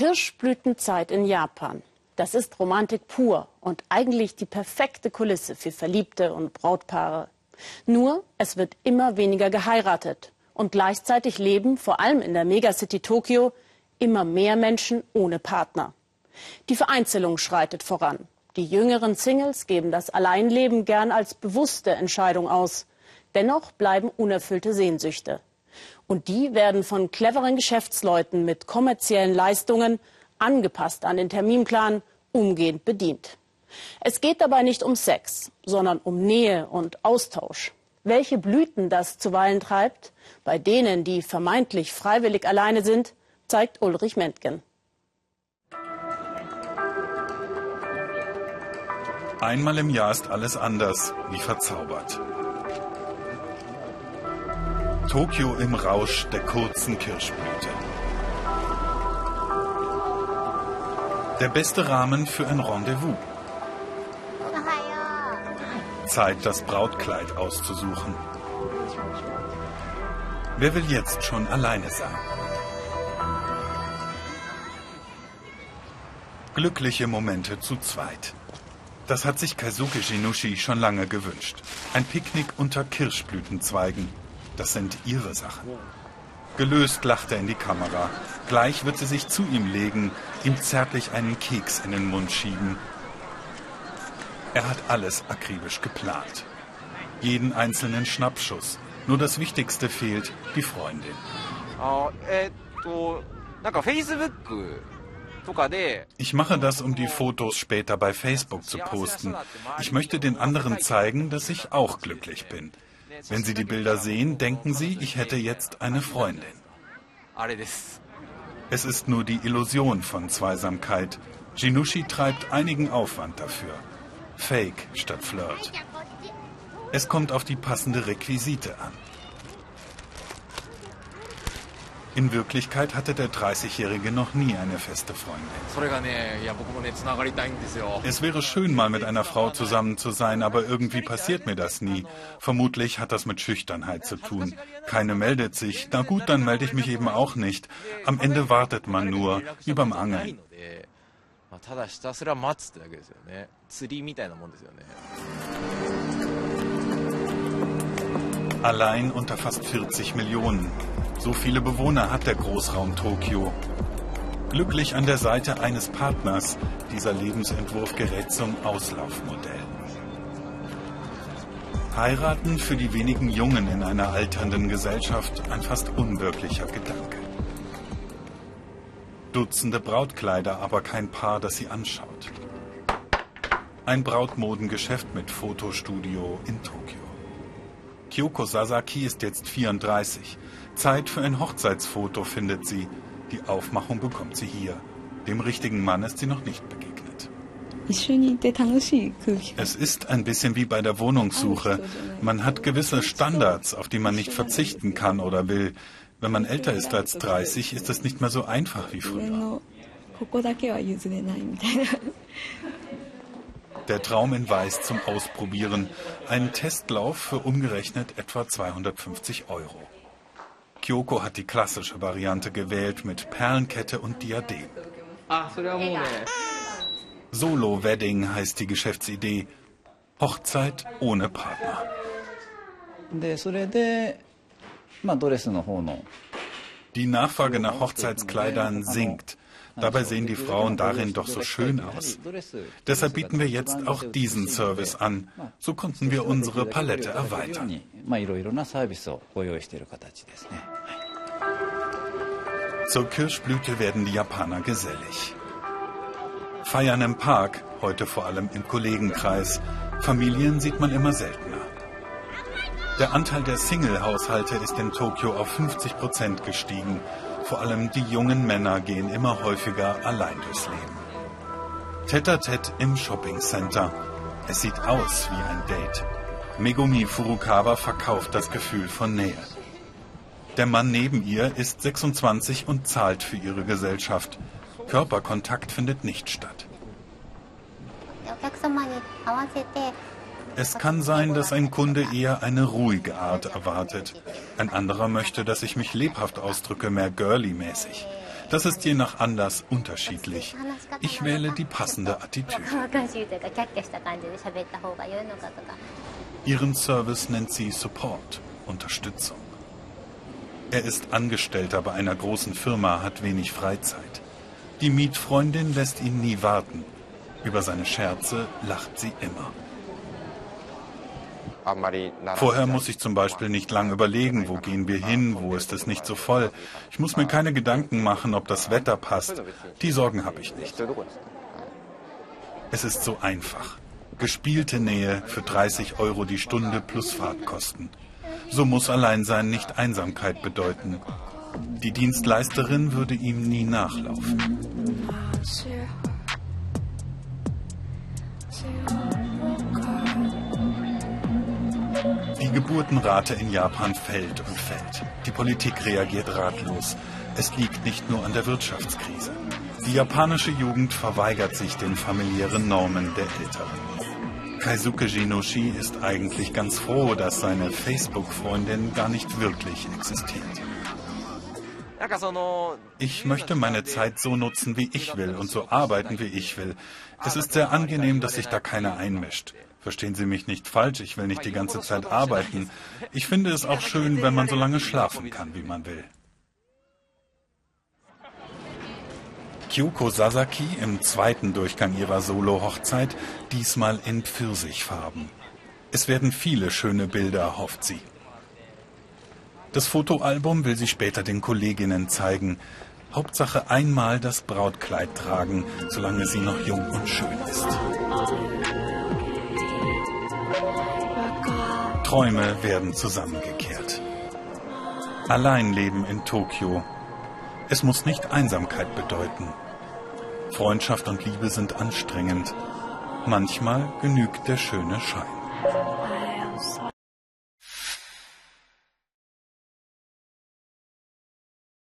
Kirschblütenzeit in Japan. Das ist Romantik pur und eigentlich die perfekte Kulisse für Verliebte und Brautpaare. Nur, es wird immer weniger geheiratet. Und gleichzeitig leben, vor allem in der Megacity Tokio, immer mehr Menschen ohne Partner. Die Vereinzelung schreitet voran. Die jüngeren Singles geben das Alleinleben gern als bewusste Entscheidung aus. Dennoch bleiben unerfüllte Sehnsüchte. Und die werden von cleveren Geschäftsleuten mit kommerziellen Leistungen, angepasst an den Terminplan, umgehend bedient. Es geht dabei nicht um Sex, sondern um Nähe und Austausch. Welche Blüten das zuweilen treibt, bei denen, die vermeintlich freiwillig alleine sind, zeigt Ulrich Mentgen. Einmal im Jahr ist alles anders, wie verzaubert. Tokio im Rausch der kurzen Kirschblüte. Der beste Rahmen für ein Rendezvous. Zeit, das Brautkleid auszusuchen. Wer will jetzt schon alleine sein? Glückliche Momente zu zweit. Das hat sich Kaisuke Shinushi schon lange gewünscht. Ein Picknick unter Kirschblütenzweigen. Das sind ihre Sachen. Gelöst lacht er in die Kamera. Gleich wird sie sich zu ihm legen, ihm zärtlich einen Keks in den Mund schieben. Er hat alles akribisch geplant. Jeden einzelnen Schnappschuss. Nur das Wichtigste fehlt, die Freundin. Ich mache das, um die Fotos später bei Facebook zu posten. Ich möchte den anderen zeigen, dass ich auch glücklich bin. Wenn Sie die Bilder sehen, denken Sie, ich hätte jetzt eine Freundin. Es ist nur die Illusion von Zweisamkeit. Jinushi treibt einigen Aufwand dafür. Fake statt Flirt. Es kommt auf die passende Requisite an. In Wirklichkeit hatte der 30-Jährige noch nie eine feste Freundin. Es wäre schön, mal mit einer Frau zusammen zu sein, aber irgendwie passiert mir das nie. Vermutlich hat das mit Schüchternheit zu tun. Keine meldet sich. Na gut, dann melde ich mich eben auch nicht. Am Ende wartet man nur, wie beim Angeln. Allein unter fast 40 Millionen. So viele Bewohner hat der Großraum Tokio. Glücklich an der Seite eines Partners, dieser Lebensentwurf gerät zum Auslaufmodell. Heiraten für die wenigen Jungen in einer alternden Gesellschaft ein fast unwirklicher Gedanke. Dutzende Brautkleider, aber kein Paar, das sie anschaut. Ein Brautmodengeschäft mit Fotostudio in Tokio. Kyoko Sasaki ist jetzt 34. Zeit für ein Hochzeitsfoto findet sie. Die Aufmachung bekommt sie hier. Dem richtigen Mann ist sie noch nicht begegnet. Es ist ein bisschen wie bei der Wohnungssuche. Man hat gewisse Standards, auf die man nicht verzichten kann oder will. Wenn man älter ist als 30, ist es nicht mehr so einfach wie früher. Der Traum in Weiß zum Ausprobieren. Ein Testlauf für umgerechnet etwa 250 Euro. Kyoko hat die klassische Variante gewählt mit Perlenkette und Diadem. Solo Wedding heißt die Geschäftsidee. Hochzeit ohne Partner. Die Nachfrage nach Hochzeitskleidern sinkt. Dabei sehen die Frauen darin doch so schön aus. Deshalb bieten wir jetzt auch diesen Service an. So konnten wir unsere Palette erweitern. Zur Kirschblüte werden die Japaner gesellig. Feiern im Park, heute vor allem im Kollegenkreis. Familien sieht man immer seltener. Der Anteil der Single-Haushalte ist in Tokio auf 50 Prozent gestiegen. Vor allem die jungen Männer gehen immer häufiger allein durchs Leben. Tete-a-tete im Shopping-Center. Es sieht aus wie ein Date. Megumi Furukawa verkauft das Gefühl von Nähe. Der Mann neben ihr ist 26 und zahlt für ihre Gesellschaft. Körperkontakt findet nicht statt. Es kann sein, dass ein Kunde eher eine ruhige Art erwartet. Ein anderer möchte, dass ich mich lebhaft ausdrücke, mehr girly-mäßig. Das ist je nach Anlass unterschiedlich. Ich wähle die passende Attitüde. Ihren Service nennt sie Support, Unterstützung. Er ist Angestellter bei einer großen Firma, hat wenig Freizeit. Die Mietfreundin lässt ihn nie warten. Über seine Scherze lacht sie immer. Vorher muss ich zum Beispiel nicht lang überlegen, wo gehen wir hin, wo ist es nicht so voll. Ich muss mir keine Gedanken machen, ob das Wetter passt. Die Sorgen habe ich nicht. Es ist so einfach. Gespielte Nähe für 30 Euro die Stunde plus Fahrtkosten. So muss Alleinsein nicht Einsamkeit bedeuten. Die Dienstleisterin würde ihm nie nachlaufen. Die Geburtenrate in Japan fällt und fällt. Die Politik reagiert ratlos. Es liegt nicht nur an der Wirtschaftskrise. Die japanische Jugend verweigert sich den familiären Normen der Älteren. Kaisuke Jinoshi ist eigentlich ganz froh, dass seine Facebook-Freundin gar nicht wirklich existiert. Ich möchte meine Zeit so nutzen, wie ich will und so arbeiten, wie ich will. Es ist sehr angenehm, dass sich da keiner einmischt. Verstehen Sie mich nicht falsch, ich will nicht die ganze Zeit arbeiten. Ich finde es auch schön, wenn man so lange schlafen kann, wie man will. Kyoko Sasaki im zweiten Durchgang ihrer Solo-Hochzeit, diesmal in Pfirsichfarben. Es werden viele schöne Bilder, hofft sie. Das Fotoalbum will sie später den Kolleginnen zeigen. Hauptsache einmal das Brautkleid tragen, solange sie noch jung und schön ist. Träume werden zusammengekehrt. Alleinleben in Tokio. Es muss nicht Einsamkeit bedeuten. Freundschaft und Liebe sind anstrengend. Manchmal genügt der schöne Schein.